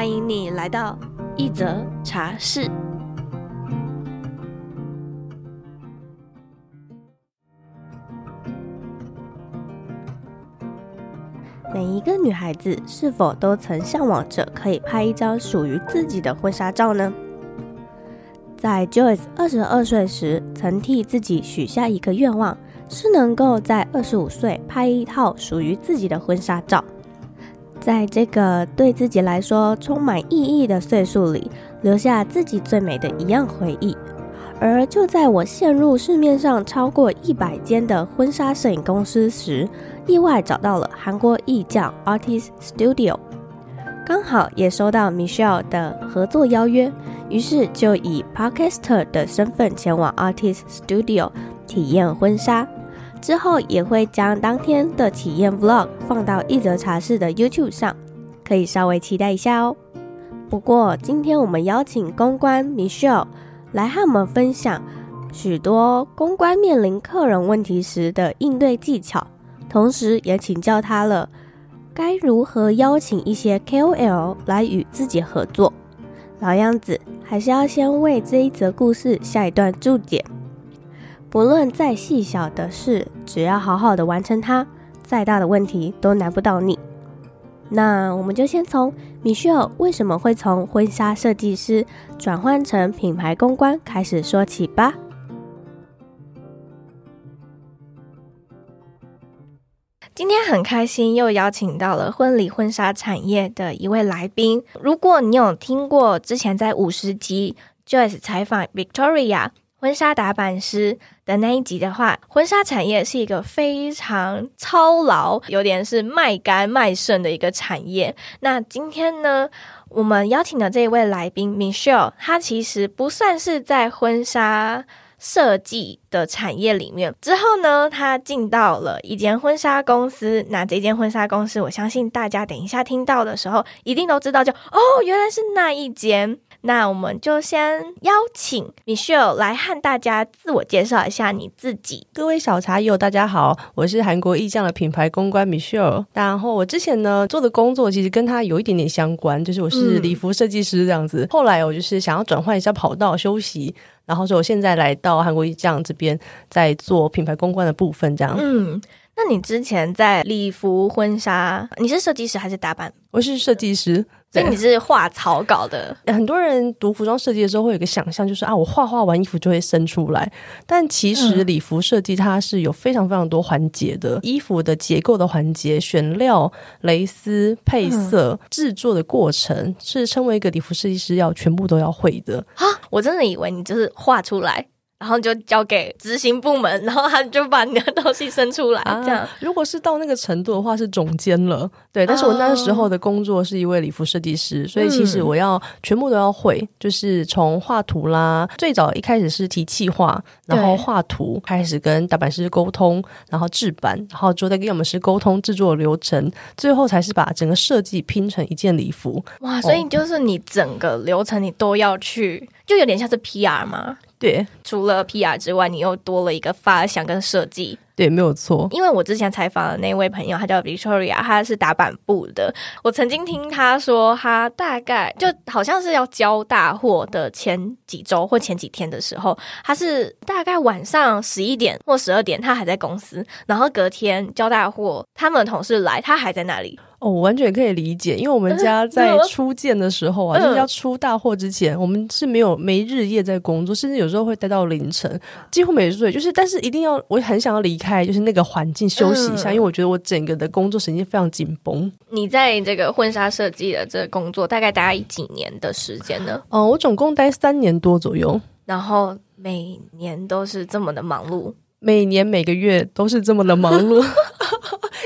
欢迎你来到一则茶室。每一个女孩子是否都曾向往着可以拍一张属于自己的婚纱照呢？在 Joyce 二十二岁时，曾替自己许下一个愿望，是能够在二十五岁拍一套属于自己的婚纱照。在这个对自己来说充满意义的岁数里，留下自己最美的一样回忆。而就在我陷入市面上超过一百间的婚纱摄影公司时，意外找到了韩国艺匠 Artist Studio。刚好也收到 Michelle 的合作邀约，于是就以 Podcaster 的身份前往 Artist Studio 体验婚纱。之后也会将当天的体验 Vlog 放到一则茶室的 YouTube 上，可以稍微期待一下哦。不过今天我们邀请公关 Michelle 来和我们分享许多公关面临客人问题时的应对技巧，同时也请教他了。该如何邀请一些 KOL 来与自己合作？老样子，还是要先为这一则故事下一段注解。不论再细小的事，只要好好的完成它，再大的问题都难不倒你。那我们就先从 Michelle 为什么会从婚纱设计师转换成品牌公关开始说起吧。今天很开心，又邀请到了婚礼婚纱产业的一位来宾。如果你有听过之前在五十集 Joyce 采访 Victoria 婚纱打版师的那一集的话，婚纱产业是一个非常操劳、有点是卖干卖剩的一个产业。那今天呢，我们邀请的这一位来宾 Michelle，她其实不算是在婚纱。设计的产业里面之后呢，他进到了一间婚纱公司。那这间婚纱公司，我相信大家等一下听到的时候，一定都知道就，就哦，原来是那一间。那我们就先邀请 Michelle 来和大家自我介绍一下你自己。各位小茶友，大家好，我是韩国意匠的品牌公关 Michelle。然后我之前呢做的工作其实跟他有一点点相关，就是我是礼服设计师这样子。嗯、后来我就是想要转换一下跑道休息，然后所以我现在来到韩国艺匠这边，在做品牌公关的部分这样。嗯。那你之前在礼服婚纱，你是设计师还是打版？我是设计师，所以你是画草稿的。很多人读服装设计的时候会有一个想象，就是啊，我画画完衣服就会生出来。但其实礼服设计它是有非常非常多环节的，嗯、衣服的结构的环节、选料、蕾丝、配色、制、嗯、作的过程，是称为一个礼服设计师要全部都要会的啊！我真的以为你就是画出来。然后就交给执行部门，然后他就把你的东西生出来。这样、啊，如果是到那个程度的话，是总监了。对，但是我那时候的工作是一位礼服设计师，所以其实我要全部都要会，就是从画图啦，最早一开始是提企划，然后画图开始跟打版师沟通，然后制版，然后就再跟我们师沟通制作流程，最后才是把整个设计拼成一件礼服。哇，所以就是你整个流程你都要去，就有点像是 PR 吗？对，除了 PR 之外，你又多了一个发想跟设计。对，没有错。因为我之前采访的那位朋友，他叫 Victoria，他是打板部的。我曾经听他说，他大概就好像是要交大货的前几周或前几天的时候，他是大概晚上十一点或十二点，他还在公司，然后隔天交大货，他们的同事来，他还在那里。哦，我完全可以理解，因为我们家在初建的时候啊，嗯、就是要出大货之前，我们是没有没日夜在工作，甚至有时候会待到凌晨，几乎没睡。就是，但是一定要，我很想要离开，就是那个环境休息一下，嗯、因为我觉得我整个的工作神经非常紧绷。你在这个婚纱设计的这个工作，大概待几年的时间呢？哦、嗯，我总共待三年多左右，然后每年都是这么的忙碌，每年每个月都是这么的忙碌。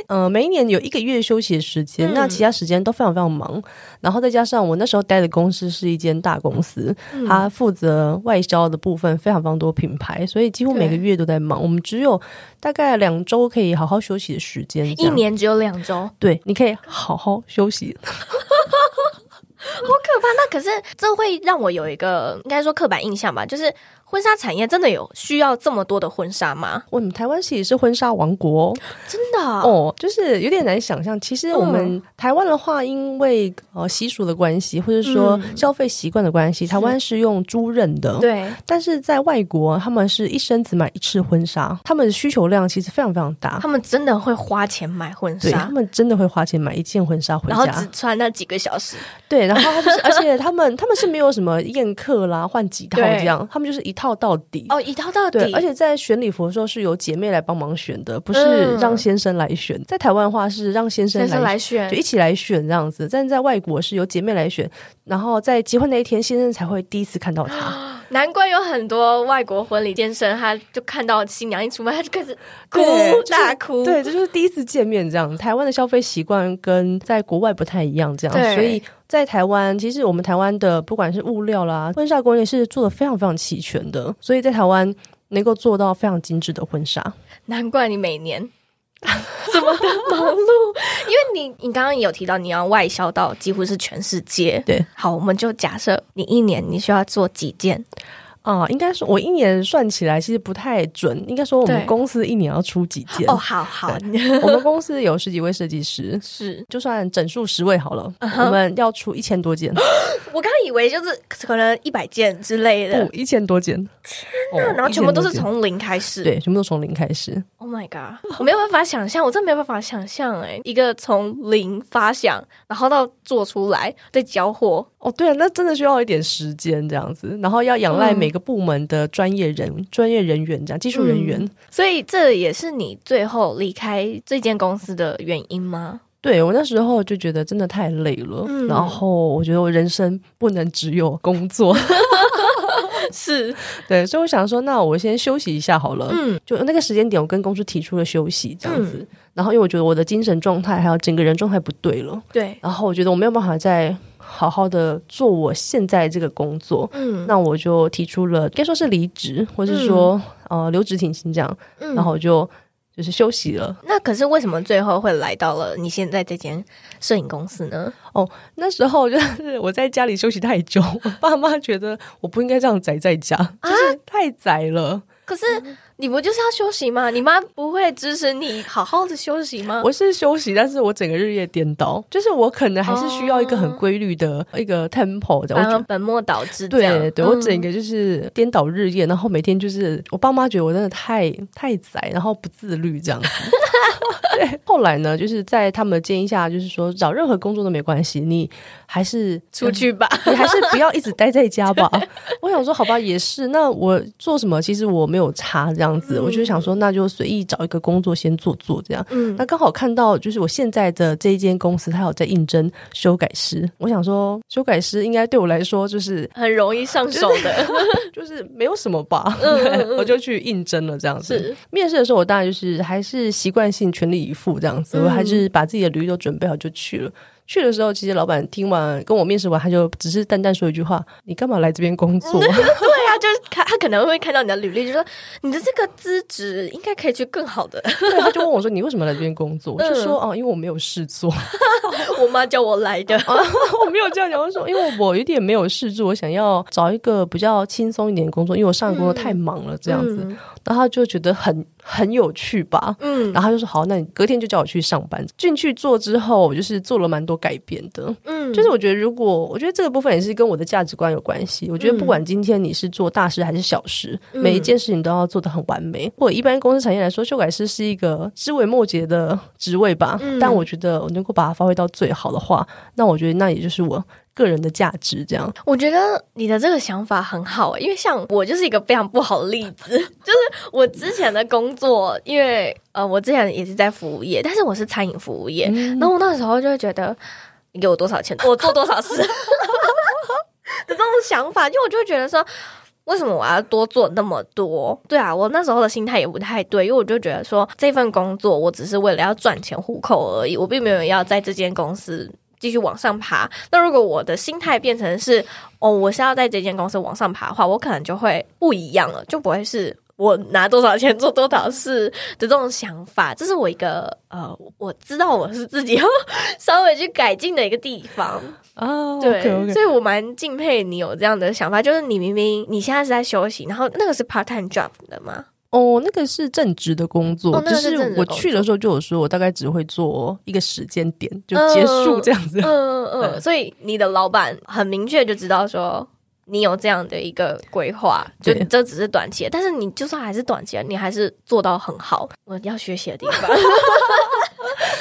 呃，每一年有一个月休息的时间，嗯、那其他时间都非常非常忙。然后再加上我那时候待的公司是一间大公司，嗯、它负责外销的部分非常非常多品牌，所以几乎每个月都在忙。我们只有大概两周可以好好休息的时间，一年只有两周。对，你可以好好休息。好可怕！那可是这会让我有一个应该说刻板印象吧，就是。婚纱产业真的有需要这么多的婚纱吗？我们台湾其实是婚纱王国，真的哦，就是有点难想象。其实我们台湾的话，因为呃习俗的关系，或者说消费习惯的关系，台湾是用租赁的。对，但是在外国，他们是一生只买一次婚纱，他们的需求量其实非常非常大。他们真的会花钱买婚纱，他们真的会花钱买一件婚纱回家，然后只穿那几个小时。对，然后他们，而且他们他们是没有什么宴客啦，换几套这样，他们就是一套。套到底哦，一套到底。对，而且在选礼服的时候是由姐妹来帮忙选的，不是让先生来选。嗯、在台湾的话是让先生来，先生来选，就一起来选这样子。但是在外国是由姐妹来选，然后在结婚那一天，先生才会第一次看到她。难怪有很多外国婚礼，先生他就看到新娘一出门，他就开始哭大哭。对，这就是第一次见面这样。台湾的消费习惯跟在国外不太一样，这样，所以。在台湾，其实我们台湾的不管是物料啦，婚纱工业是做的非常非常齐全的，所以在台湾能够做到非常精致的婚纱。难怪你每年 这么的忙碌，因为你你刚刚也有提到你要外销到几乎是全世界。对，好，我们就假设你一年你需要做几件。啊，应该说，我一年算起来其实不太准。应该说，我们公司一年要出几件？哦，好好，我们公司有十几位设计师，是就算整数十位好了，我们要出一千多件。我刚以为就是可能一百件之类的，不，一千多件。天哪，然后全部都是从零开始，对，全部都从零开始。Oh my god，我没有办法想象，我真的没有办法想象，哎，一个从零发想，然后到做出来再交货。哦，对啊，那真的需要一点时间这样子，然后要仰赖每个部门的专业人、嗯、专业人员这样技术人员、嗯，所以这也是你最后离开这间公司的原因吗？对，我那时候就觉得真的太累了，嗯、然后我觉得我人生不能只有工作，是。对，所以我想说，那我先休息一下好了。嗯，就那个时间点，我跟公司提出了休息这样子，嗯、然后因为我觉得我的精神状态还有整个人状态不对了，对，然后我觉得我没有办法再。好好的做我现在这个工作，嗯，那我就提出了，该说是离职，或是说、嗯、呃留职停薪这样，嗯、然后我就就是休息了。那可是为什么最后会来到了你现在这间摄影公司呢？哦，那时候就是我在家里休息太久，我爸妈觉得我不应该这样宅在家，就是太宅了。啊、可是。你不就是要休息吗？你妈不会支持你好好的休息吗？我是休息，但是我整个日夜颠倒，就是我可能还是需要一个很规律的一个 tempo 的，我本末倒置。对对，我整个就是颠倒日夜，然后每天就是我爸妈觉得我真的太太宅，然后不自律这样子。对，后来呢，就是在他们的建议下，就是说找任何工作都没关系，你还是出去吧，你还是不要一直待在家吧。我想说，好吧，也是。那我做什么？其实我没有差这样。这样子，我就想说，那就随意找一个工作先做做这样。嗯，那刚好看到就是我现在的这一间公司，它有在应征修改师。我想说，修改师应该对我来说就是很容易上手的，就是没有什么吧。嗯，我就去应征了这样子。面试的时候，我当然就是还是习惯性全力以赴这样子，我还是把自己的履历都准备好就去了。去的时候，其实老板听完跟我面试完，他就只是淡淡说一句话：“你干嘛来这边工作？” 对啊，就是他，他可能会看到你的履历，就说你的这个资质应该可以去更好的。对，他就问我说：“你为什么来这边工作？”嗯、我就说：“哦，因为我没有事做。”我妈叫我来的，我 没有这样讲。我说：“因为我有点没有事做，我想要找一个比较轻松一点的工作，因为我上个工作太忙了，这样子。嗯”然后他就觉得很。很有趣吧，嗯，然后他就说好，那你隔天就叫我去上班。进去做之后，我就是做了蛮多改变的，嗯，就是我觉得如果我觉得这个部分也是跟我的价值观有关系。我觉得不管今天你是做大事还是小事，嗯、每一件事情都要做的很完美。或者一般公司产业来说，修改师是一个枝微末节的职位吧，嗯、但我觉得我能够把它发挥到最好的话，那我觉得那也就是我。个人的价值，这样，我觉得你的这个想法很好，因为像我就是一个非常不好的例子，就是我之前的工作，因为呃，我之前也是在服务业，但是我是餐饮服务业，嗯、然后我那时候就会觉得，你给我多少钱，我做多少事 的这种想法，因为我就会觉得说，为什么我要多做那么多？对啊，我那时候的心态也不太对，因为我就觉得说这份工作我只是为了要赚钱糊口而已，我并没有要在这间公司继续往上爬。那如果我的心态变成是哦，我是要在这间公司往上爬的话，我可能就会不一样了，就不会是。我拿多少钱做多少事的这种想法，这是我一个呃，我知道我是自己要稍微去改进的一个地方哦。对，okay, okay. 所以我蛮敬佩你有这样的想法，就是你明明你现在是在休息，然后那个是 part time job 的吗？哦，那个是正职的工作，哦、那个是正职的工作。就是我去的时候就有说，我大概只会做一个时间点就结束这样子。嗯嗯嗯，嗯，所以你的老板很明确就知道说。你有这样的一个规划，就这只是短期的，但是你就算还是短期的，你还是做到很好。我要学习的地方。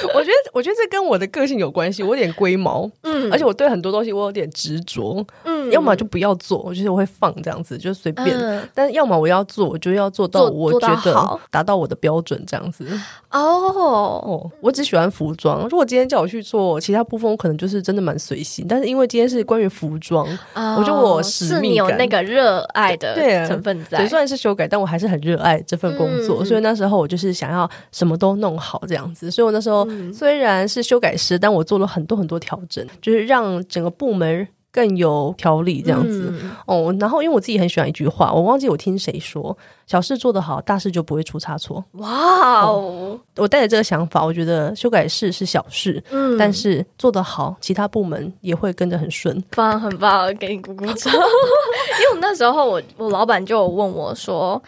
我觉得，我觉得这跟我的个性有关系。我有点龟毛，嗯，而且我对很多东西我有点执着，嗯，要么就不要做，我觉得我会放这样子，就随便。嗯、但要么我要做，我就要做到我觉得达到我的标准这样子。哦哦，我只喜欢服装。如果今天叫我去做其他部分，我可能就是真的蛮随性。但是因为今天是关于服装，哦、我觉得我使命感，是你有那个热爱的成分在。对，虽然是修改，但我还是很热爱这份工作，嗯。所以那时候我就是想要什么都弄好这样子。所以我那时候。虽然是修改师，但我做了很多很多调整，就是让整个部门更有条理这样子、嗯、哦。然后，因为我自己很喜欢一句话，我忘记我听谁说：“小事做得好，大事就不会出差错。”哇哦！我带着这个想法，我觉得修改室是小事，嗯，但是做得好，其他部门也会跟着很顺。棒，很棒，给你鼓鼓掌。因为我那时候我，我我老板就问我说。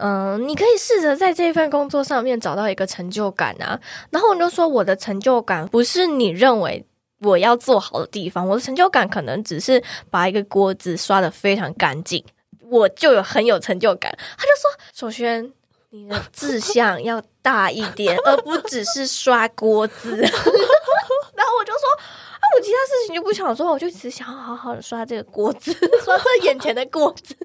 嗯，你可以试着在这份工作上面找到一个成就感啊。然后我就说，我的成就感不是你认为我要做好的地方，我的成就感可能只是把一个锅子刷的非常干净，我就有很有成就感。他就说，首先你的志向要大一点，而不只是刷锅子。然后我就说，啊，我其他事情就不想说，我就只想好好的刷这个锅子，刷这眼前的锅子。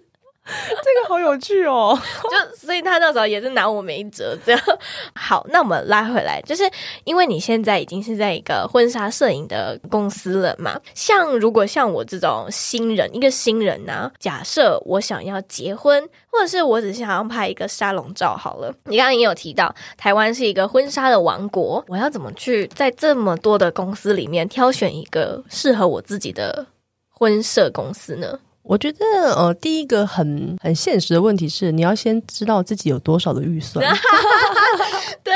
这个好有趣哦，就所以他那时候也是拿我没辙，这样。好，那我们拉回来，就是因为你现在已经是在一个婚纱摄影的公司了嘛。像如果像我这种新人，一个新人呢、假设我想要结婚，或者是我只是想要拍一个沙龙照好了。你刚刚也有提到，台湾是一个婚纱的王国，我要怎么去在这么多的公司里面挑选一个适合我自己的婚摄公司呢？我觉得，呃，第一个很很现实的问题是，你要先知道自己有多少的预算。对，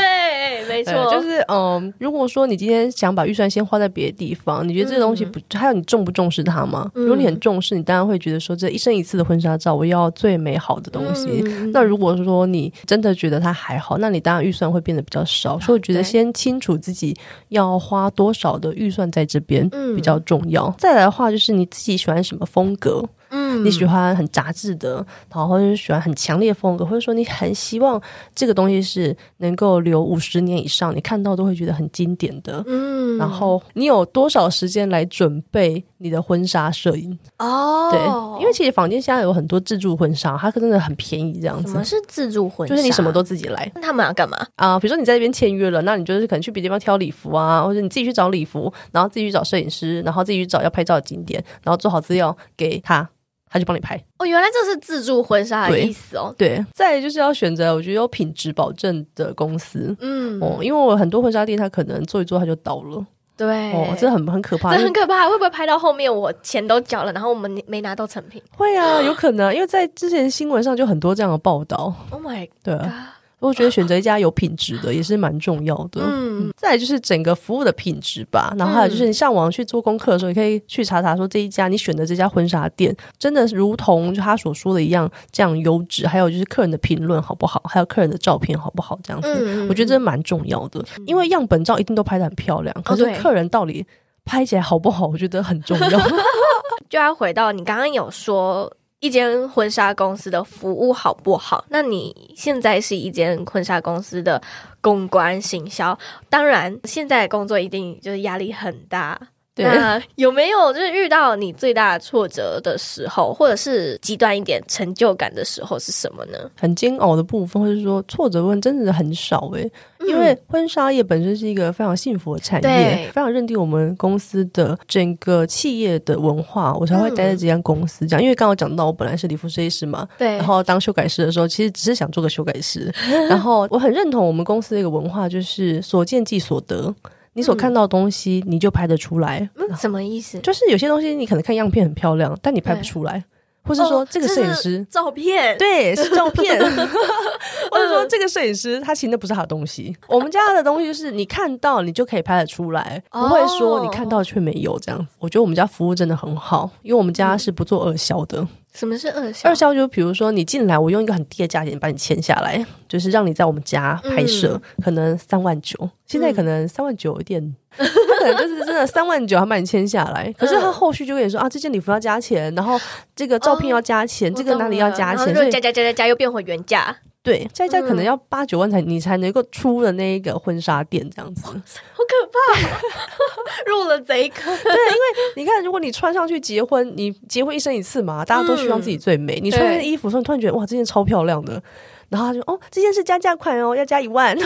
没错，就是，嗯、呃，如果说你今天想把预算先花在别的地方，你觉得这个东西不，嗯、还有你重不重视它吗？如果你很重视，你当然会觉得说，这一生一次的婚纱照，我要最美好的东西。嗯、那如果说你真的觉得它还好，那你当然预算会变得比较少。所以我觉得先清楚自己要花多少的预算在这边比较重要。嗯、再来的话，就是你自己喜欢什么风格。嗯，你喜欢很杂志的，然后或者是喜欢很强烈风格，或者说你很希望这个东西是能够留五十年以上，你看到都会觉得很经典的。嗯，然后你有多少时间来准备你的婚纱摄影？哦，对，因为其实坊间现在有很多自助婚纱，它真的很便宜，这样子。什么是自助婚纱？就是你什么都自己来。那他们要干嘛啊、呃？比如说你在这边签约了，那你就是可能去别的地方挑礼服啊，或者你自己去找礼服，然后自己去找摄影师，然后自己去找要拍照的景点，然后做好资料给他。他就帮你拍哦，原来这是自助婚纱的意思哦。对，再来就是要选择我觉得有品质保证的公司，嗯哦，因为我很多婚纱店，他可能做一做他就倒了，对哦，这很很可怕，这很可怕，会不会拍到后面我钱都缴了，然后我们没拿到成品？会啊，有可能，因为在之前新闻上就很多这样的报道。Oh my God，对啊。我觉得选择一家有品质的也是蛮重要的。嗯，再来就是整个服务的品质吧。然后还有就是你上网去做功课的时候，你可以去查查说这一家你选的这家婚纱店真的如同他所说的一样这样优质。还有就是客人的评论好不好，还有客人的照片好不好，这样子，我觉得这蛮重要的。因为样本照一定都拍的很漂亮，可是客人到底拍起来好不好，我觉得很重要。就要回到你刚刚有说。一间婚纱公司的服务好不好？那你现在是一间婚纱公司的公关行销，当然现在工作一定就是压力很大，那有没有就是遇到你最大的挫折的时候，或者是极端一点成就感的时候是什么呢？很煎熬的部分，或者说挫折部分，真的很少诶。因为婚纱业本身是一个非常幸福的产业，非常认定我们公司的整个企业的文化，我才会待在这家公司。这样，因为刚刚讲到我本来是礼服设计师嘛，对，然后当修改师的时候，其实只是想做个修改师。然后我很认同我们公司的一个文化，就是所见即所得。你所看到的东西，你就拍得出来。嗯，什么意思？就是有些东西你可能看样片很漂亮，但你拍不出来，或是说这个摄影师照片，对，是照片，或者说这个摄影师他其实那不是他的东西。我们家的东西就是你看到你就可以拍得出来，不会说你看到却没有这样。我觉得我们家服务真的很好，因为我们家是不做二销的。什么是二销？二销就比如说你进来，我用一个很低的价钱把你签下来，就是让你在我们家拍摄，嗯、可能三万九，现在可能三万九有点，他、嗯、可能就是真的三万九，还把你签下来。可是他后续就跟你说啊，这件礼服要加钱，然后这个照片要加钱，哦、这个哪里要加钱，所以加加加加加又变回原价。对，加一加可能要八九万才你才能够出的那一个婚纱店这样子，好可怕，入了贼坑。对，因为你看，如果你穿上去结婚，你结婚一生一次嘛，大家都希望自己最美。嗯、你穿那衣服，说你突然觉得哇，这件超漂亮的。然后他就哦，这件是加价款哦，要加一万。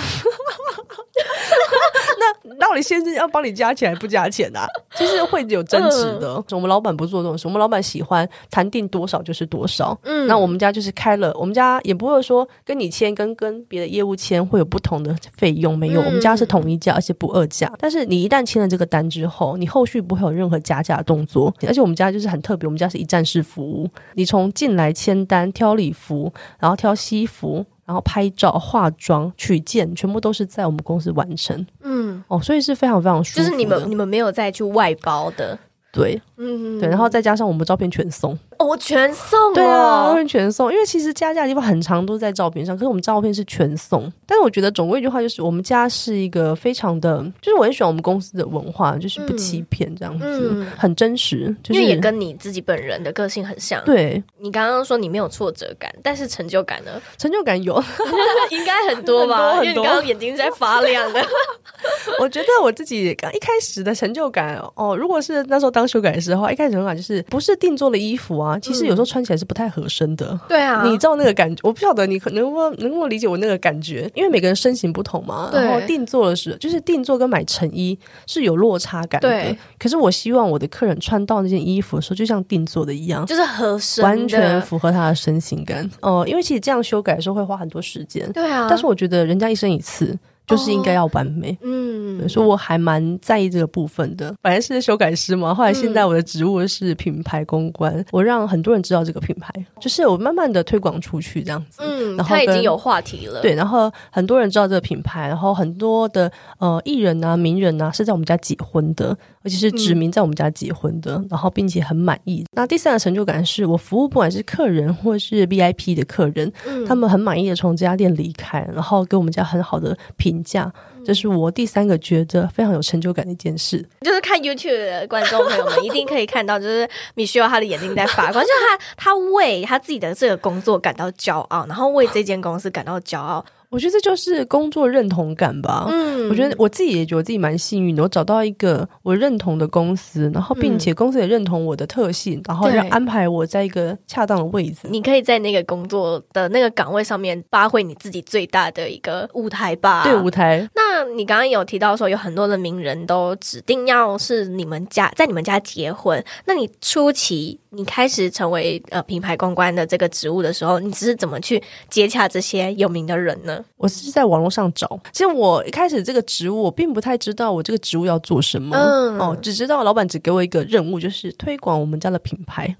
那到底先生要帮你加钱还不加钱啊？就是会有争执的。嗯、我们老板不做这种事，我们老板喜欢谈定多少就是多少。嗯，那我们家就是开了，我们家也不会说跟你签跟跟别的业务签会有不同的费用，没有，嗯、我们家是统一价，而且不二价。但是你一旦签了这个单之后，你后续不会有任何加价的动作。而且我们家就是很特别，我们家是一站式服务，你从进来签单、挑礼服，然后挑西服。然后拍照、化妆、取件，全部都是在我们公司完成。嗯，哦，所以是非常非常舒服。就是你们你们没有再去外包的。对，嗯，对，然后再加上我们照片全送，哦，我全送，对啊，照片全送，因为其实加价的地方很长都在照片上，可是我们照片是全送。但是我觉得总归一句话就是，我们家是一个非常的，就是我很喜欢我们公司的文化，就是不欺骗这样子，嗯、很真实，就是、也跟你自己本人的个性很像。对，你刚刚说你没有挫折感，但是成就感呢？成就感有，应该很多吧？很多很多，因为你刚刚眼睛是在发亮的。我觉得我自己刚一开始的成就感哦，如果是那时候当修改的时候，一开始成就感就是不是定做的衣服啊，其实有时候穿起来是不太合身的。对啊，你知道那个感觉，我不晓得你可能不能够理解我那个感觉，因为每个人身形不同嘛。然后定做的时候，就是定做跟买成衣是有落差感的。对，可是我希望我的客人穿到那件衣服的时候，就像定做的一样，就是合身，完全符合他的身形感。哦，因为其实这样修改的时候会花很多时间。对啊，但是我觉得人家一生一次。就是应该要完美，哦、嗯，所以我还蛮在意这个部分的。本来是修改师嘛，后来现在我的职务是品牌公关，嗯、我让很多人知道这个品牌，就是我慢慢的推广出去这样子。嗯，然后他已经有话题了，对，然后很多人知道这个品牌，然后很多的呃艺人啊、名人啊是在我们家结婚的，而且是指名在我们家结婚的，嗯、然后并且很满意。那第三个成就感是我服务不管是客人或是 VIP 的客人，嗯、他们很满意的从这家店离开，然后给我们家很好的评。评价，这是我第三个觉得非常有成就感的一件事。就是看 YouTube 的观众朋友们一定可以看到，就是 Michelle 他的眼睛在发光，就是他他为他自己的这个工作感到骄傲，然后为这间公司感到骄傲。我觉得这就是工作认同感吧。嗯，我觉得我自己也觉得我自己蛮幸运的，我找到一个我认同的公司，然后并且公司也认同我的特性，然后让安排我在一个恰当的位置。你可以在那个工作的那个岗位上面发挥你自己最大的一个舞台吧。对，舞台。那你刚刚有提到说有很多的名人都指定要是你们家在你们家结婚，那你初期你开始成为呃品牌公关的这个职务的时候，你只是怎么去接洽这些有名的人呢？我是在网络上找，其实我一开始这个职务，我并不太知道我这个职务要做什么，嗯、哦，只知道老板只给我一个任务，就是推广我们家的品牌。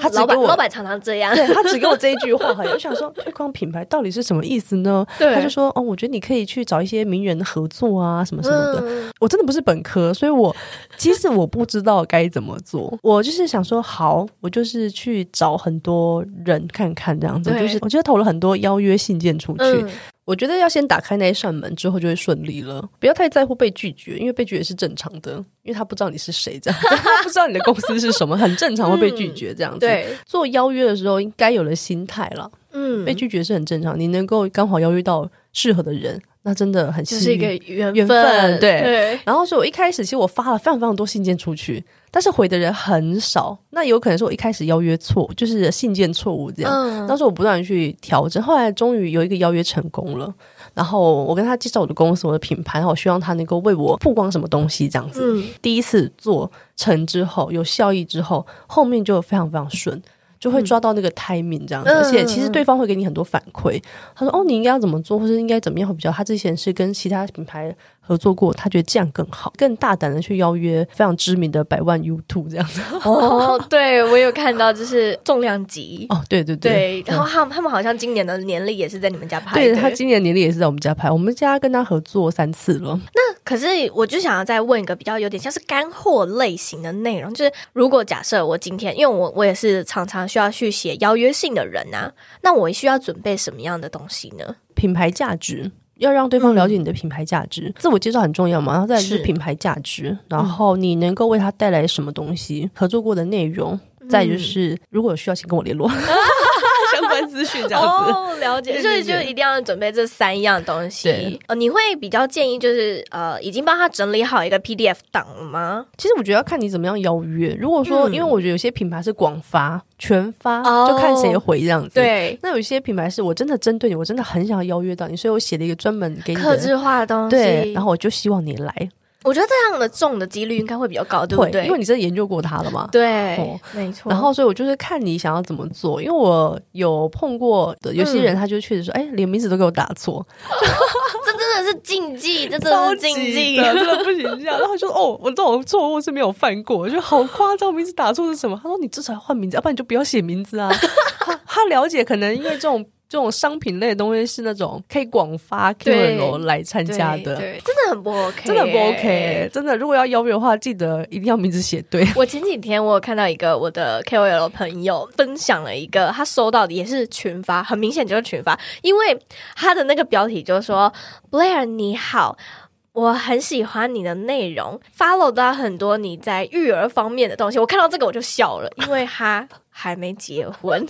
他只给我老板常常这样，对，他只给我这一句话，我想说推广品牌到底是什么意思呢？对，他就说哦，我觉得你可以去找一些名人的合作啊，什么什么的。嗯、我真的不是本科，所以我其实我不知道该怎么做。我就是想说，好，我就是去找很多人看看这样子，就是我觉得投了很多邀约信件出去。嗯我觉得要先打开那一扇门，之后就会顺利了。不要太在乎被拒绝，因为被拒绝是正常的。因为他不知道你是谁，这样 他不知道你的公司是什么，很正常会被拒绝这样子。嗯、对，做邀约的时候应该有的心态了。嗯，被拒绝是很正常，你能够刚好邀约到适合的人。那真的很幸运，就是一个缘分，缘分对，对。然后所以我一开始其实我发了非常非常多信件出去，但是回的人很少。那有可能是我一开始邀约错，就是信件错误这样。嗯。当时我不断去调整，后来终于有一个邀约成功了。然后我跟他介绍我的公司、我的品牌，然后我希望他能够为我曝光什么东西这样子。嗯。第一次做成之后有效益之后，后面就非常非常顺。就会抓到那个 timing 这样子，嗯、而且其实对方会给你很多反馈。他说：“哦，你应该要怎么做，或者应该怎么样会比较？”他之前是跟其他品牌合作过，他觉得这样更好，更大胆的去邀约非常知名的百万 YouTube 这样子。哦，对我有看到，就是重量级哦，对对对。对，然后他们他们好像今年的年历也是在你们家拍的。对，他今年年历也是在我们家拍，我们家跟他合作三次了。那可是我就想要再问一个比较有点像是干货类型的内容，就是如果假设我今天，因为我我也是常常需要去写邀约信的人啊，那我需要准备什么样的东西呢？品牌价值。要让对方了解你的品牌价值，嗯、自我介绍很重要嘛。然后再来是品牌价值，然后你能够为他带来什么东西，嗯、合作过的内容，再就是如果有需要，请跟我联络。相关资讯这样子哦，了解，所以就一定要准备这三样东西。对呃，你会比较建议就是呃，已经帮他整理好一个 PDF 档了吗？其实我觉得要看你怎么样邀约。如果说，嗯、因为我觉得有些品牌是广发、全发，哦、就看谁回这样子。对，那有一些品牌是我真的针对你，我真的很想要邀约到你，所以我写了一个专门给你客制化的东西。对，然后我就希望你来。我觉得这样的中的几率应该会比较高，对不对？因为你真的研究过他了嘛。对，哦、没错。然后，所以我就是看你想要怎么做。因为我有碰过的有些人，他就确实说：“哎、嗯，连名字都给我打错。”这真的是禁忌，这真的是禁忌，真的不行这样。然后他就说：“哦，我这种错误是没有犯过。”我觉得好夸张，名字打错是什么？他说：“你至少要换名字，要不然你就不要写名字啊。他”他了解，可能因为这种。这种商品类的东西是那种可以广发 KOL 来参加的，的很不 OK，真的不 OK，真的。如果要邀约的话，记得一定要名字写对。我前几天我有看到一个我的 KOL 朋友分享了一个，他收到的也是群发，很明显就是群发，因为他的那个标题就是说 Blair 你好。我很喜欢你的内容，follow 到很多你在育儿方面的东西。我看到这个我就笑了，因为他还没结婚。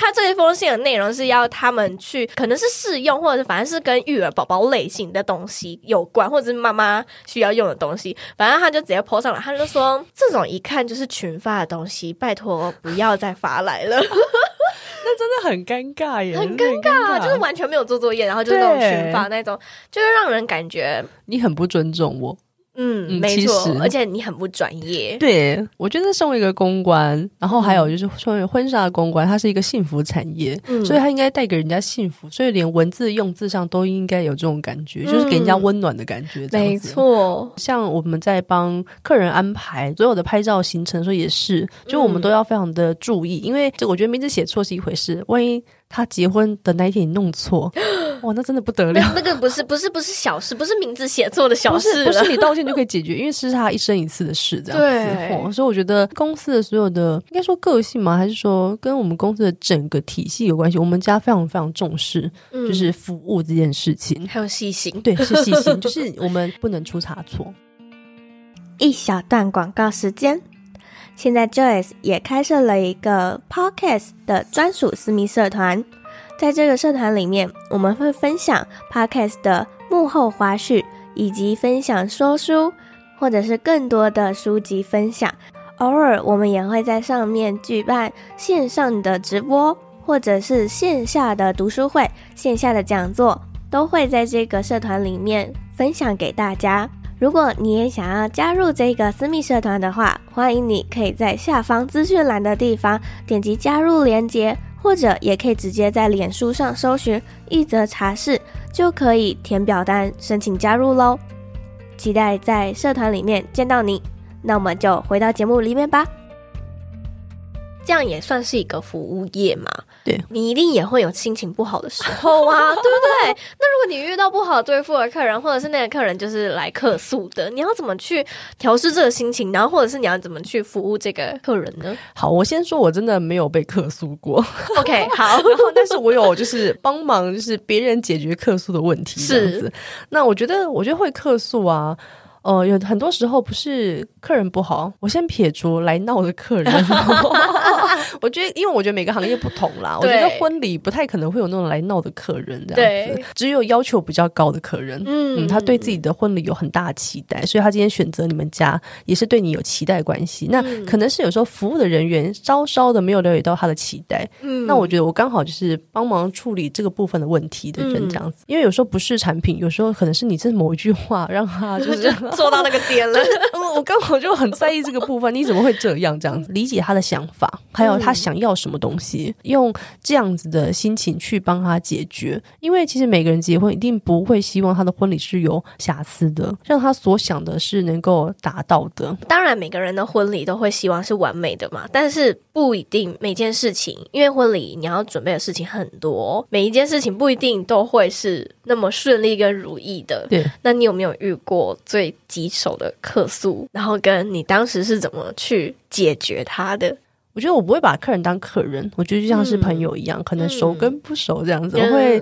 他这一封信的内容是要他们去，可能是试用，或者是反正是跟育儿宝宝类型的东西有关，或者是妈妈需要用的东西。反正他就直接 po 上来，他就说这种一看就是群发的东西，拜托不要再发来了。那真的很尴尬耶，很尴尬，就是完全没有做作业，然后就是那种群发那种，就是让人感觉你很不尊重我。嗯，没错，而且你很不专业。对，我觉得身为一个公关，然后还有就是身为婚纱公关，它是一个幸福产业，嗯、所以它应该带给人家幸福，所以连文字用字上都应该有这种感觉，嗯、就是给人家温暖的感觉。没错，像我们在帮客人安排所有的拍照行程的时候，也是，就我们都要非常的注意，嗯、因为这我觉得名字写错是一回事，万一。他结婚的那一天你弄错，哇，那真的不得了。那个不是不是不是小事，不是名字写错的小事，不是，不是你道歉就可以解决，因为是他一生一次的事，这样子。对，所以我觉得公司的所有的，应该说个性吗？还是说跟我们公司的整个体系有关系？我们家非常非常重视，就是服务这件事情，还有细心，对，是细心，就是我们不能出差错。一小段广告时间。现在 Joyce 也开设了一个 Podcast 的专属私密社团，在这个社团里面，我们会分享 Podcast 的幕后花絮，以及分享说书或者是更多的书籍分享。偶尔我们也会在上面举办线上的直播，或者是线下的读书会、线下的讲座，都会在这个社团里面分享给大家。如果你也想要加入这个私密社团的话，欢迎你可以在下方资讯栏的地方点击加入链接，或者也可以直接在脸书上搜寻一则茶室，就可以填表单申请加入喽。期待在社团里面见到你，那我们就回到节目里面吧。这样也算是一个服务业嘛？对，你一定也会有心情不好的时候啊，对不对？那如果你遇到不好对付的客人，或者是那个客人就是来客诉的，你要怎么去调试这个心情？然后，或者是你要怎么去服务这个客人呢？好，我先说，我真的没有被客诉过。OK，好，然后但是我有就是帮忙，就是别人解决客诉的问题。是，那我觉得，我觉得会客诉啊。呃，有很多时候不是客人不好，我先撇除来闹的客人。我觉得，因为我觉得每个行业不同啦，我觉得婚礼不太可能会有那种来闹的客人这样子，只有要求比较高的客人，嗯，嗯，他对自己的婚礼有很大的期待，所以他今天选择你们家也是对你有期待关系。那可能是有时候服务的人员稍稍的没有了解到他的期待，嗯，那我觉得我刚好就是帮忙处理这个部分的问题的人这样子，因为有时候不是产品，有时候可能是你这某一句话让他 就是做到那个点了，我刚好就很在意这个部分，你怎么会这样这样子理解他的想法，还有。他想要什么东西，用这样子的心情去帮他解决。因为其实每个人结婚一定不会希望他的婚礼是有瑕疵的，让他所想的是能够达到的。当然，每个人的婚礼都会希望是完美的嘛，但是不一定每件事情，因为婚礼你要准备的事情很多，每一件事情不一定都会是那么顺利跟如意的。对，那你有没有遇过最棘手的客诉？然后跟你当时是怎么去解决他的？我觉得我不会把客人当客人，我觉得就像是朋友一样，嗯、可能熟跟不熟这样子，嗯、我会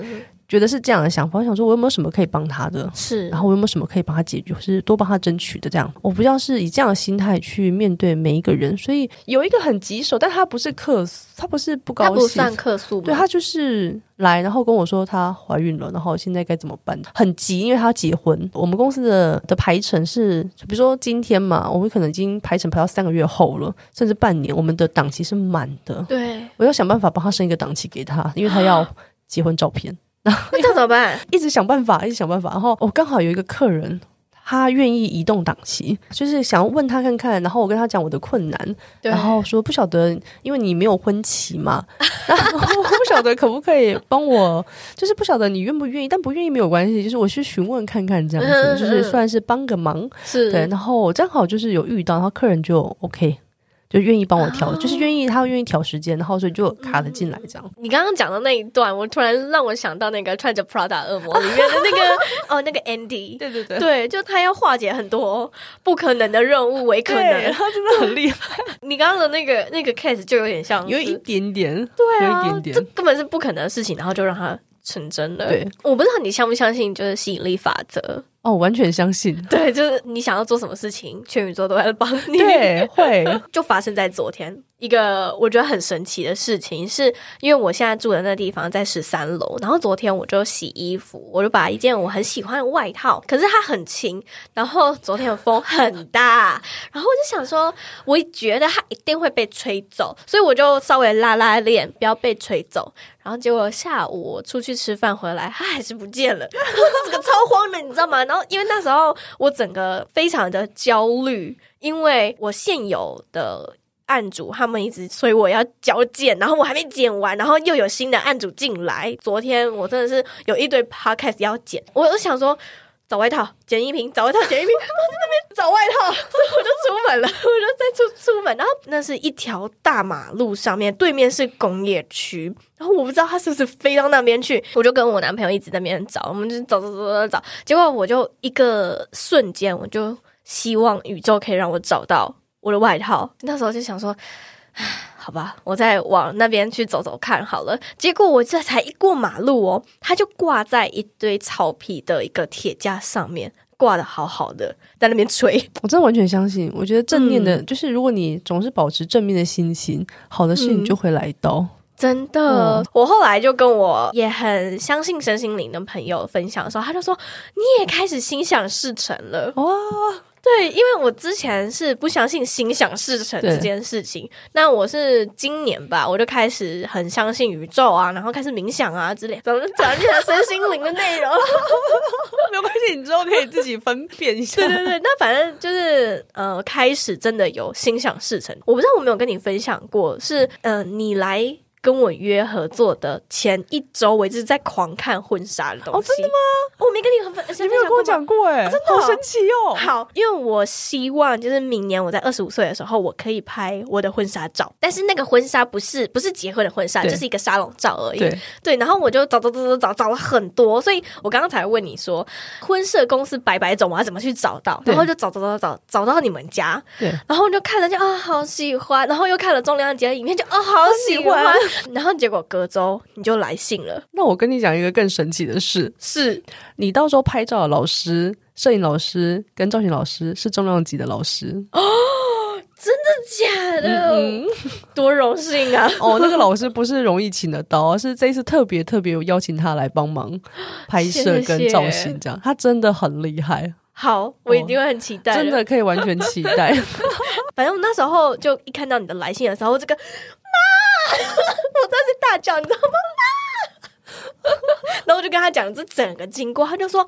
觉得是这样的想法。我想说，我有没有什么可以帮他的？是，然后我有没有什么可以帮他解决，是多帮他争取的这样。我不知道是以这样的心态去面对每一个人，所以有一个很棘手，但他不是客诉，他不是不高兴，他不算客诉，对他就是。来，然后跟我说她怀孕了，然后现在该怎么办？很急，因为她要结婚。我们公司的的排程是，比如说今天嘛，我们可能已经排程排到三个月后了，甚至半年，我们的档期是满的。对，我要想办法帮她生一个档期给她，因为她要结婚照片。那这怎么办？一直想办法，一直想办法。然后我刚好有一个客人。他愿意移动档期，就是想要问他看看，然后我跟他讲我的困难，然后说不晓得，因为你没有婚期嘛，然后我不晓得可不可以帮我，就是不晓得你愿不愿意，但不愿意没有关系，就是我去询问看看这样子，就是算是帮个忙，是对，然后我正好就是有遇到，然后客人就 OK。就愿意帮我调，就是愿意，他愿意调时间，然后所以就卡了进来这样。你刚刚讲的那一段，我突然让我想到那个穿着 Prada 恶魔里面的那个 哦，那个 Andy，对对对，对，就他要化解很多不可能的任务为可能，他真的很厉害。你刚刚的那个那个 case 就有点像，有一点点，对啊，有一点点，这根本是不可能的事情，然后就让他成真了。对，我不知道你相不相信，就是吸引力法则。哦，完全相信。对，就是你想要做什么事情，全宇宙都在帮你。对，会 就发生在昨天一个我觉得很神奇的事情，是因为我现在住的那个地方在十三楼，然后昨天我就洗衣服，我就把一件我很喜欢的外套，可是它很轻，然后昨天的风很大，然后我就想说，我觉得它一定会被吹走，所以我就稍微拉拉链，不要被吹走。然后结果下午我出去吃饭回来，他还是不见了，这个超慌的，你知道吗？然后因为那时候我整个非常的焦虑，因为我现有的案主他们一直催我要交件，然后我还没剪完，然后又有新的案主进来。昨天我真的是有一堆 podcast 要剪，我我想说。找外套，捡一瓶；找外套，捡一瓶。我在那边找外套，所以我就出门了。我就再出出门，然后那是一条大马路上面，对面是工业区。然后我不知道他是不是飞到那边去，我就跟我男朋友一直在那边找，我们就找找找找找。结果我就一个瞬间，我就希望宇宙可以让我找到我的外套。那时候就想说。好吧，我再往那边去走走看好了。结果我这才一过马路哦，它就挂在一堆草皮的一个铁架上面，挂的好好的，在那边吹。我真的完全相信，我觉得正面的，嗯、就是如果你总是保持正面的心情，好的事情就会来到。嗯、真的，嗯、我后来就跟我也很相信身心灵的朋友分享的时候，他就说：“你也开始心想事成了。”哇！对，因为我之前是不相信心想事成这件事情，那我是今年吧，我就开始很相信宇宙啊，然后开始冥想啊之类，怎么转变成身心灵的内容？没有关系，你之后可以自己分辨一下。对对对，那反正就是呃，开始真的有心想事成。我不知道我没有跟你分享过，是呃，你来。跟我约合作的前一周，我一直在狂看婚纱的东西。哦，真的吗？我没跟你分，你没有跟我讲过哎，真的好神奇哦。好，因为我希望就是明年我在二十五岁的时候，我可以拍我的婚纱照。但是那个婚纱不是不是结婚的婚纱，就是一个沙龙照而已。对对，然后我就找找找找找找了很多，所以我刚刚才问你说，婚摄公司百百种，我要怎么去找到？然后就找找找找找到你们家。对，然后就看了就啊，好喜欢，然后又看了重量级的影片，就啊，好喜欢。然后结果隔周你就来信了。那我跟你讲一个更神奇的事，是你到时候拍照的老师摄影老师跟造型老师是重量级的老师哦，真的假的？嗯嗯 多荣幸啊！哦，那个老师不是容易请得到，是这一次特别特别有邀请他来帮忙拍摄跟造型，这样他真的很厉害。好，我一定会很期待，真的可以完全期待。反正我那时候就一看到你的来信的时候，这个妈，我真是大叫，你知道吗？然后我就跟他讲这整个经过，他就说：“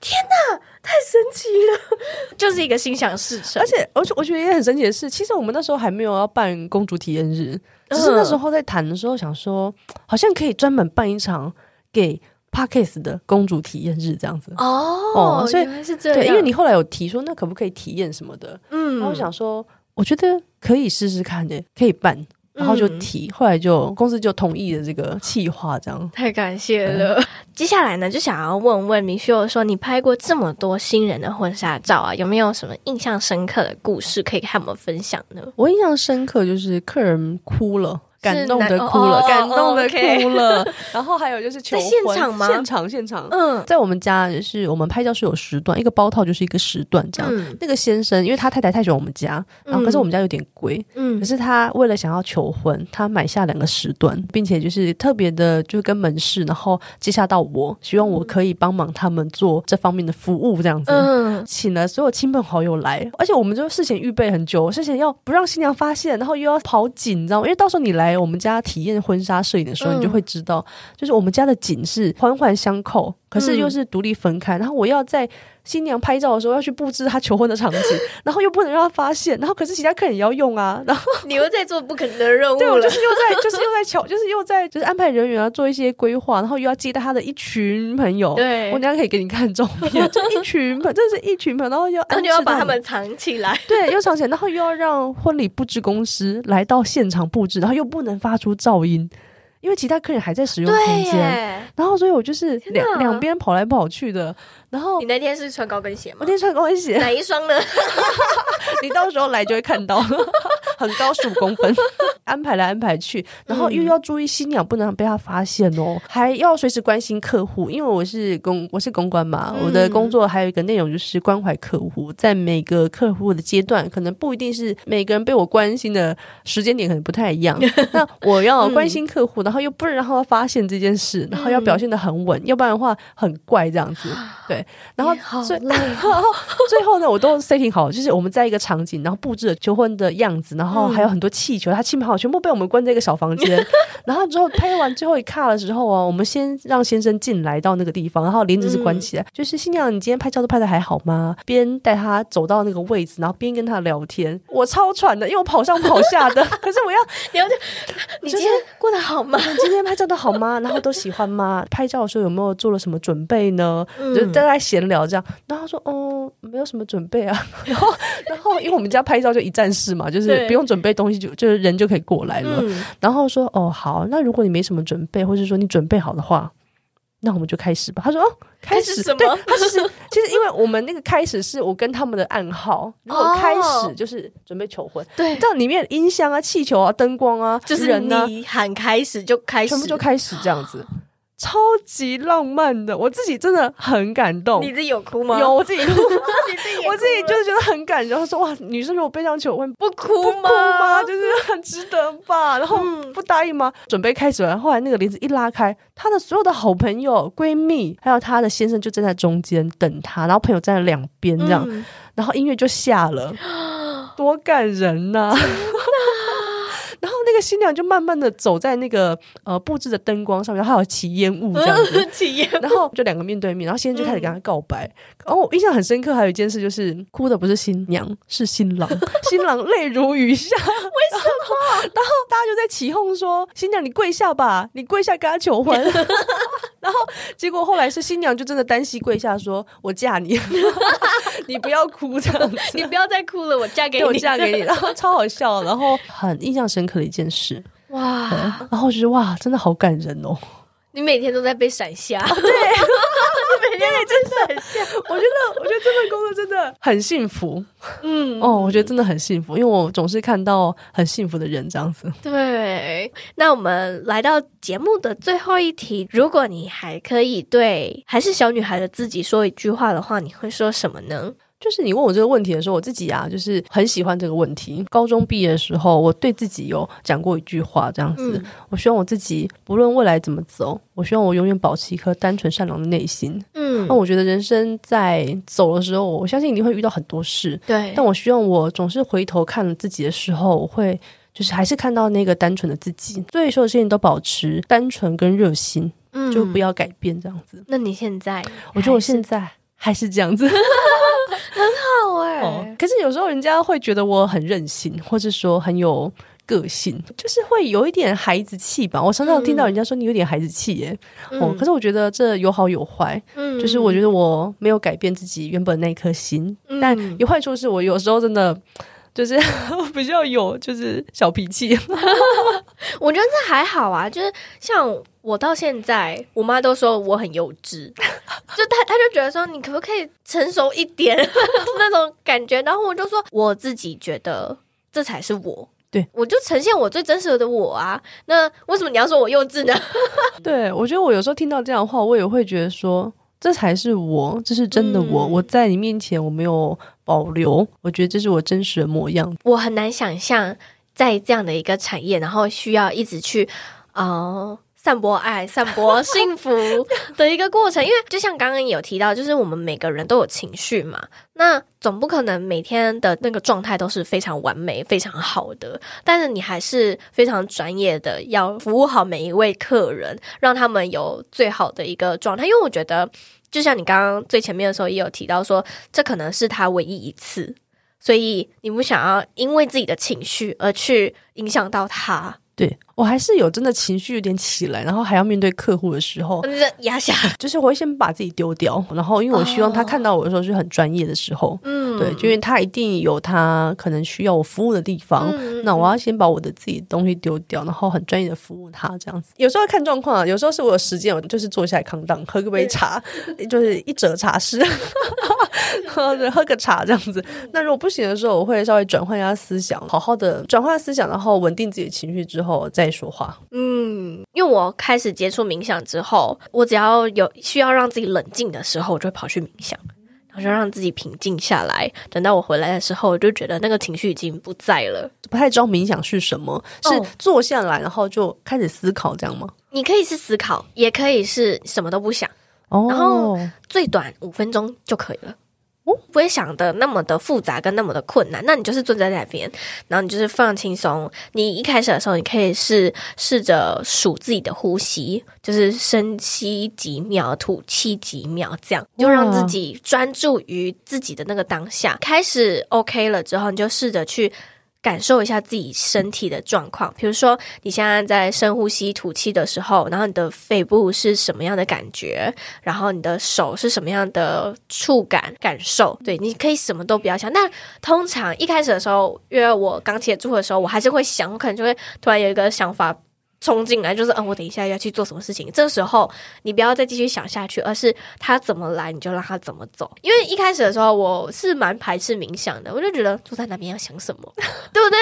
天哪，太神奇了！”就是一个心想事成。而且，而且我觉得也很神奇的是，其实我们那时候还没有要办公主体验日，只是那时候在谈的时候想说，好像可以专门办一场给 Podcast 的公主体验日这样子。哦，哦，所以原来是这样。对，因为你后来有提说，那可不可以体验什么的？嗯，然后我想说，我觉得可以试试看的，可以办。然后就提，嗯、后来就公司就同意了这个企划，这样太感谢了。嗯、接下来呢，就想要问问 Michelle 说，你拍过这么多新人的婚纱照啊，有没有什么印象深刻的故事可以和我们分享呢？我印象深刻就是客人哭了。感动的哭了，感动的哭了。然后还有就是求婚，现场吗？现场，现场。嗯，在我们家就是我们拍照是有时段，一个包套就是一个时段这样。那个先生，因为他太太太喜欢我们家，然后可是我们家有点贵，嗯，可是他为了想要求婚，他买下两个时段，并且就是特别的，就是跟门市，然后接下到我，希望我可以帮忙他们做这方面的服务这样子。嗯，请了所有亲朋好友来，而且我们就事前预备很久，事前要不让新娘发现，然后又要跑紧，你知道吗？因为到时候你来。我们家体验婚纱摄影的时候，你就会知道，就是我们家的景是环环相扣，可是又是独立分开。然后我要在新娘拍照的时候要去布置她求婚的场景，然后又不能让她发现。然后可是其他客人也要用啊。然后你又在做不可能的任务，对，我就是又在，就是又在巧，就是又在，就是安排人员啊做一些规划，然后又要接待他的一群朋友。对，我等下可以给你看照片，就一群朋友，真的是一群朋友，然后又，然后就要把他们藏起来，对，又藏起来，然后又要让婚礼布置公司来到现场布置，然后又不能发出噪音。因为其他客人还在使用空间，然后所以我就是两两边跑来跑去的。然后你那天是穿高跟鞋吗？我那天穿高跟鞋，哪一双呢？你到时候来就会看到，很高十五公分，安排来安排去，然后又要注意新娘不能被他发现哦，还要随时关心客户，因为我是公我是公关嘛，我的工作还有一个内容就是关怀客户，在每个客户的阶段，可能不一定是每个人被我关心的时间点可能不太一样，那我要关心客户，然后又不能让他发现这件事，然后要表现的很稳，要不然的话很怪这样子，对。然后最 最后呢，我都 setting 好，就是我们在一个场景，然后布置了求婚的样子，然后还有很多气球，他亲朋好友全部被我们关在一个小房间。然后之后拍完最后一卡的时候啊，我们先让先生进来到那个地方，然后帘子是关起来。就是新娘，你今天拍照都拍的还好吗？边带他走到那个位置，然后边跟他聊天。我超喘的，因为我跑上跑下的。可是我要，你要，你今天过得好吗？你今天拍照的好吗？然后都喜欢吗？拍照的时候有没有做了什么准备呢？就大家闲聊这样，然后他说哦，没有什么准备啊。然后，然后因为我们家拍照就一站式嘛，就是不用准备东西就，就就是人就可以过来了。嗯、然后说哦好，那如果你没什么准备，或者说你准备好的话，那我们就开始吧。他说哦，开始，什么？对，他其实其实因为我们那个开始是我跟他们的暗号，如果开始就是准备求婚，对，这样里面音箱啊、气球啊、灯光啊，就是你喊开始就开始，全部就开始这样子。超级浪漫的，我自己真的很感动。你自己有哭吗？有，我自己 哭。我自己就是觉得很感动。说哇，女生如果被这样求婚，不哭吗？不哭吗？就是很值得吧？然后不答应吗？准备开始了。后来那个帘子一拉开，她的所有的好朋友、闺蜜，还有她的先生就站在中间等她，然后朋友站在两边这样，嗯、然后音乐就下了，多感人呐、啊！新娘就慢慢的走在那个呃布置的灯光上面，还有起烟雾这样子，起烟雾。然后就两个面对面，然后先生就开始跟他告白。嗯、然后我印象很深刻，还有一件事就是哭的不是新娘，是新郎，新郎泪如雨下。为什么？然后大家就在起哄说：“新娘你跪下吧，你跪下跟他求婚。”然后结果后来是新娘就真的单膝跪下说：“我嫁你，你不要哭这样子，你不要再哭了，我嫁给你，我嫁给你。”然后超好笑，然后很印象深刻的一件事哇，然后就是哇，真的好感人哦！你每天都在被闪瞎，对，你 每天在被闪瞎。我觉得，我觉得这份工作真的很幸福。嗯，哦，我觉得真的很幸福，因为我总是看到很幸福的人这样子。对，那我们来到节目的最后一题，如果你还可以对还是小女孩的自己说一句话的话，你会说什么呢？就是你问我这个问题的时候，我自己啊，就是很喜欢这个问题。高中毕业的时候，我对自己有讲过一句话，这样子：嗯、我希望我自己不论未来怎么走，我希望我永远保持一颗单纯善良的内心。嗯，那我觉得人生在走的时候，我相信一定会遇到很多事。对，但我希望我总是回头看了自己的时候，我会就是还是看到那个单纯的自己。所有所有事情都保持单纯跟热心，嗯，就不要改变这样子。那你现在？我觉得我现在还是这样子。很好哎、欸哦，可是有时候人家会觉得我很任性，或者说很有个性，就是会有一点孩子气吧。我常常听到人家说你有点孩子气耶，嗯、哦，可是我觉得这有好有坏，嗯，就是我觉得我没有改变自己原本那颗心，嗯、但有坏处是我有时候真的就是 比较有就是小脾气。我觉得这还好啊，就是像。我到现在，我妈都说我很幼稚，就她她就觉得说你可不可以成熟一点 那种感觉，然后我就说我自己觉得这才是我，对，我就呈现我最真实的我啊。那为什么你要说我幼稚呢？对，我觉得我有时候听到这样的话，我也会觉得说这才是我，这是真的我。嗯、我在你面前我没有保留，我觉得这是我真实的模样。我很难想象在这样的一个产业，然后需要一直去嗯。呃散播爱、散播幸福 的一个过程，因为就像刚刚有提到，就是我们每个人都有情绪嘛，那总不可能每天的那个状态都是非常完美、非常好的。但是你还是非常专业的，要服务好每一位客人，让他们有最好的一个状态。因为我觉得，就像你刚刚最前面的时候也有提到说，这可能是他唯一一次，所以你不想要因为自己的情绪而去影响到他。对，我还是有真的情绪有点起来，然后还要面对客户的时候，压下，就是我会先把自己丢掉，然后因为我希望他看到我的时候是很专业的时候，嗯，对，就因为他一定有他可能需要我服务的地方，嗯、那我要先把我的自己的东西丢掉，然后很专业的服务他这样子。有时候看状况啊，有时候是我有时间，我就是坐下来康当，喝个杯茶，就是一折茶室，喝喝个茶这样子。那如果不行的时候，我会稍微转换一下思想，好好的转换思想，然后稳定自己的情绪之后。我再说话。嗯，因为我开始接触冥想之后，我只要有需要让自己冷静的时候，我就会跑去冥想，然后就让自己平静下来。等到我回来的时候，我就觉得那个情绪已经不在了。不太知道冥想是什么，是坐下来然后就开始思考这样吗？你可以是思考，也可以是什么都不想。哦，然后最短五分钟就可以了。不会想的那么的复杂跟那么的困难，那你就是坐在那边，然后你就是放轻松。你一开始的时候，你可以试试着数自己的呼吸，就是深吸几秒，吐气几秒，这样就让自己专注于自己的那个当下。开始 OK 了之后，你就试着去。感受一下自己身体的状况，比如说你现在在深呼吸吐气的时候，然后你的肺部是什么样的感觉，然后你的手是什么样的触感感受。对，你可以什么都不要想。但通常一开始的时候，因为我刚接触的时候，我还是会想，我可能就会突然有一个想法。冲进来就是，嗯，我等一下要去做什么事情。这时候你不要再继续想下去，而是他怎么来你就让他怎么走。因为一开始的时候我是蛮排斥冥想的，我就觉得坐在那边要想什么，对不对？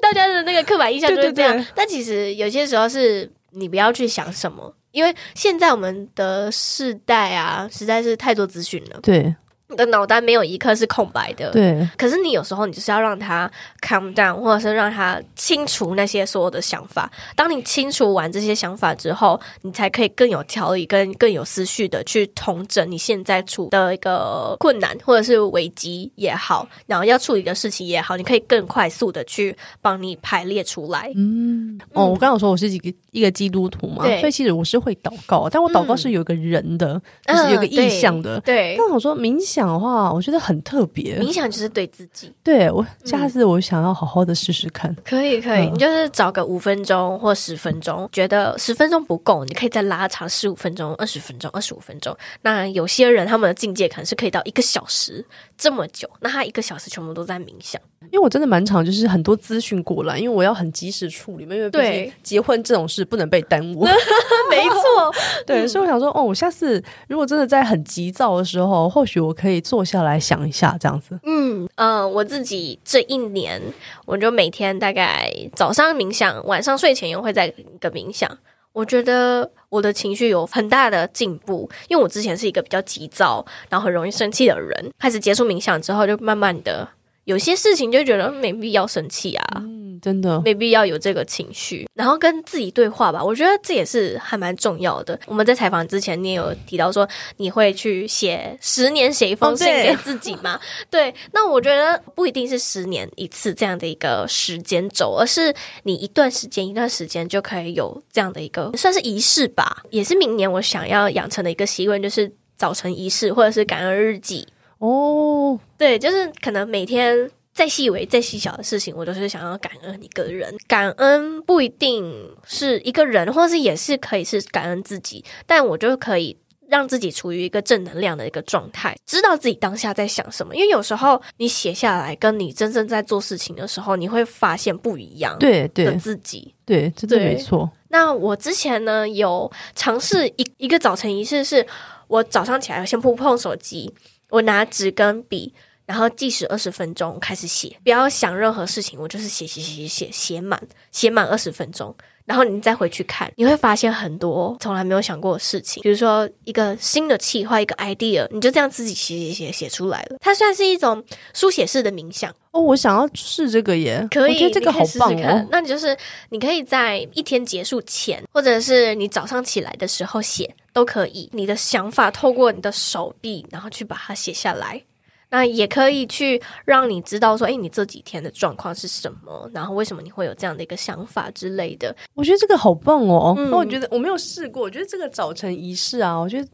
大家的那个刻板印象就是这样。对对对。但其实有些时候是你不要去想什么，因为现在我们的世代啊，实在是太多资讯了。对。你的脑袋没有一刻是空白的，对。可是你有时候你就是要让他 calm down，或者是让他清除那些所有的想法。当你清除完这些想法之后，你才可以更有条理、跟更有思绪的去统整你现在处的一个困难或者是危机也好，然后要处理的事情也好，你可以更快速的去帮你排列出来。嗯，哦，我刚刚说我是一个一个基督徒嘛，所以其实我是会祷告，但我祷告是有个人的，嗯、就是有个意向的。对，对但我说冥想。讲的话，我觉得很特别。冥想就是对自己，对我下次我想要好好的试试看。嗯、可以，可以，嗯、你就是找个五分钟或十分钟，觉得十分钟不够，你可以再拉长十五分钟、二十分钟、二十五分钟。那有些人他们的境界可能是可以到一个小时这么久，那他一个小时全部都在冥想。因为我真的蛮长，就是很多资讯过来，因为我要很及时处理，因为毕竟结婚这种事不能被耽误。没错，对，所以我想说，哦，我下次如果真的在很急躁的时候，或许我可以。可以坐下来想一下这样子。嗯呃，我自己这一年，我就每天大概早上冥想，晚上睡前又会在一个冥想。我觉得我的情绪有很大的进步，因为我之前是一个比较急躁，然后很容易生气的人。开始接触冥想之后，就慢慢的。有些事情就觉得没必要生气啊，嗯，真的没必要有这个情绪，然后跟自己对话吧。我觉得这也是还蛮重要的。我们在采访之前，你也有提到说你会去写十年写一封信给自己吗？哦，对，那我觉得不一定是十年一次这样的一个时间轴，而是你一段时间一段时间就可以有这样的一个算是仪式吧。也是明年我想要养成的一个习惯，就是早晨仪式或者是感恩日记。哦，对，就是可能每天再细微、再细小的事情，我都是想要感恩一个人。感恩不一定是一个人，或是也是可以是感恩自己，但我就可以让自己处于一个正能量的一个状态，知道自己当下在想什么。因为有时候你写下来，跟你真正在做事情的时候，你会发现不一样。对对，的自己，对，真的没错。那我之前呢，有尝试一一个早晨仪式，是我早上起来先不碰手机。我拿纸跟笔，然后计时二十分钟开始写，不要想任何事情，我就是写写写写写满，写满二十分钟，然后你再回去看，你会发现很多从来没有想过的事情，比如说一个新的企划，一个 idea，你就这样自己写写写写出来了。它算是一种书写式的冥想哦，我想要试这个耶，可以，我觉得这个好棒哦。那你就是你可以在一天结束前，或者是你早上起来的时候写。都可以，你的想法透过你的手臂，然后去把它写下来。那也可以去让你知道说，诶，你这几天的状况是什么，然后为什么你会有这样的一个想法之类的。我觉得这个好棒哦。那、嗯、我觉得我没有试过，我觉得这个早晨仪式啊，我觉得。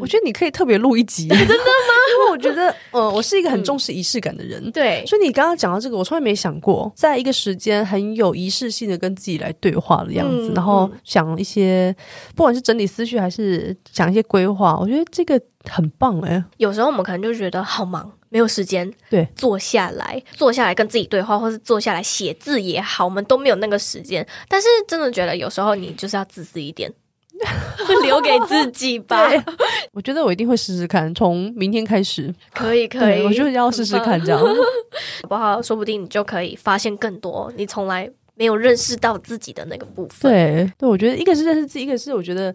我觉得你可以特别录一集，真的吗？因为我觉得，呃，我是一个很重视仪式感的人，对。所以你刚刚讲到这个，我从来没想过，在一个时间很有仪式性的跟自己来对话的样子，然后想一些，不管是整理思绪还是讲一些规划，我觉得这个很棒哎。有时候我们可能就觉得好忙，没有时间，对，坐下来，坐下来跟自己对话，或是坐下来写字也好，我们都没有那个时间。但是真的觉得有时候你就是要自私一点。留给自己吧。我觉得我一定会试试看，从明天开始。可以，可以，我就要试试看，这样好 不好？说不定你就可以发现更多你从来没有认识到自己的那个部分。对，对，我觉得一个是认识自己，一个是我觉得。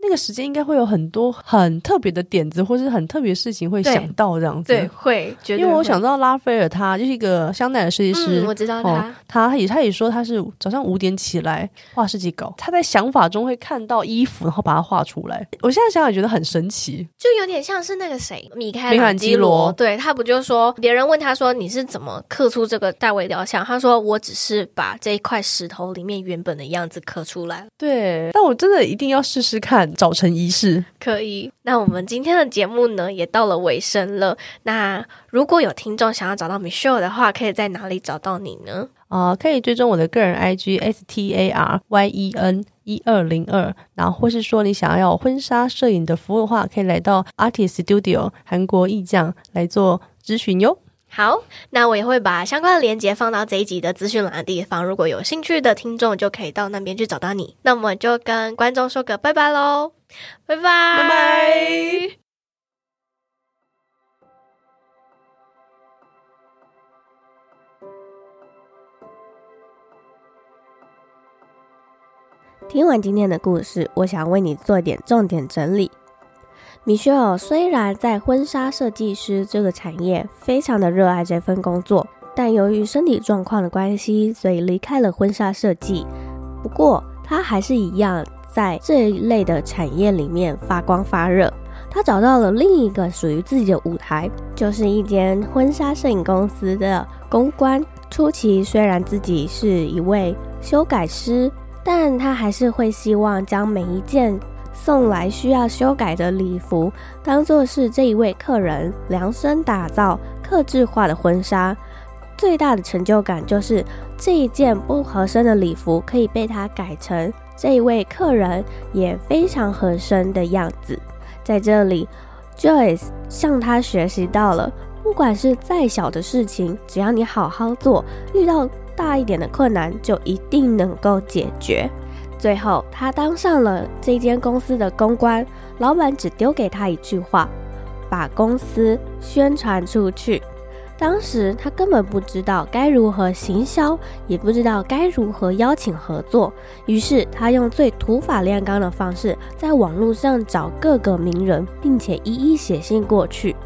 那个时间应该会有很多很特别的点子，或是很特别的事情会想到这样子。对，会，绝对会。因为我想到拉斐尔，他就是一个香奈儿设计师，嗯，我知道他。哦，他也他也说他是早上五点起来画设计稿，他在想法中会看到衣服，然后把它画出来。我现在想想觉得很神奇，就有点像是那个谁，米开朗基罗，对，他不就说别人问他说，你是怎么刻出这个大卫雕像？他说我只是把这一块石头里面原本的样子刻出来。对，但我真的一定要试试看早晨仪式。可以，那我们今天的节目呢，也到了尾声了。那如果有听众想要找到 Michelle 的话，可以在哪里找到你呢？啊、呃，可以追踪我的个人 IG S T A R Y E N 一二零二，然后或是说你想要婚纱摄影的服务的话，可以来到 Artist Studio 韩国艺匠来做咨询哟。好，那我也会把相关的链接放到这一集的资讯栏的地方，如果有兴趣的听众就可以到那边去找到你。那我们就跟观众说个拜拜喽，拜拜拜拜。听完今天的故事，我想为你做点重点整理。米歇尔虽然在婚纱设计师这个产业非常的热爱这份工作，但由于身体状况的关系，所以离开了婚纱设计。不过，他还是一样在这一类的产业里面发光发热。他找到了另一个属于自己的舞台，就是一间婚纱摄影公司的公关。初期虽然自己是一位修改师，但他还是会希望将每一件。送来需要修改的礼服，当做是这一位客人量身打造、客制化的婚纱。最大的成就感就是这一件不合身的礼服可以被他改成这一位客人也非常合身的样子。在这里，Joyce 向他学习到了，不管是再小的事情，只要你好好做，遇到大一点的困难，就一定能够解决。最后，他当上了这间公司的公关，老板只丢给他一句话：把公司宣传出去。当时他根本不知道该如何行销，也不知道该如何邀请合作，于是他用最土法炼钢的方式，在网络上找各个名人，并且一一写信过去。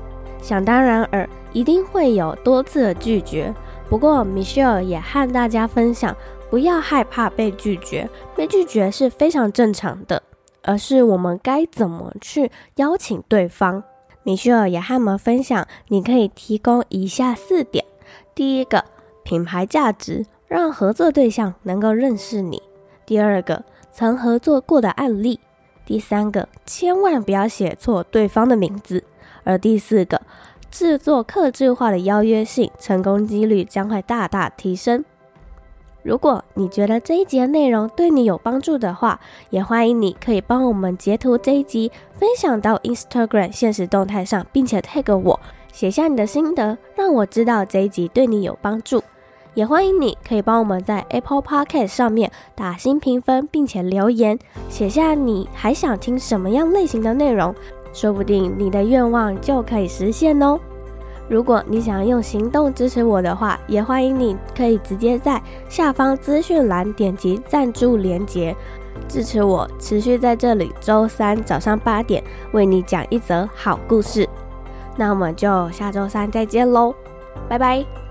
想当然尔，一定会有多次的拒绝。不过，Michelle 也和大家分享，不要害怕被拒绝，被拒绝是非常正常的，而是我们该怎么去邀请对方。米歇尔也和我们分享，你可以提供以下四点：第一个，品牌价值，让合作对象能够认识你；第二个，曾合作过的案例；第三个，千万不要写错对方的名字；而第四个，制作客制化的邀约信，成功几率将会大大提升。如果你觉得这一集的内容对你有帮助的话，也欢迎你可以帮我们截图这一集，分享到 Instagram 现实动态上，并且 tag 我，写下你的心得，让我知道这一集对你有帮助。也欢迎你可以帮我们在 Apple Podcast 上面打新评分，并且留言，写下你还想听什么样类型的内容，说不定你的愿望就可以实现哦。如果你想用行动支持我的话，也欢迎你可以直接在下方资讯栏点击赞助连接，支持我持续在这里周三早上八点为你讲一则好故事。那我们就下周三再见喽，拜拜。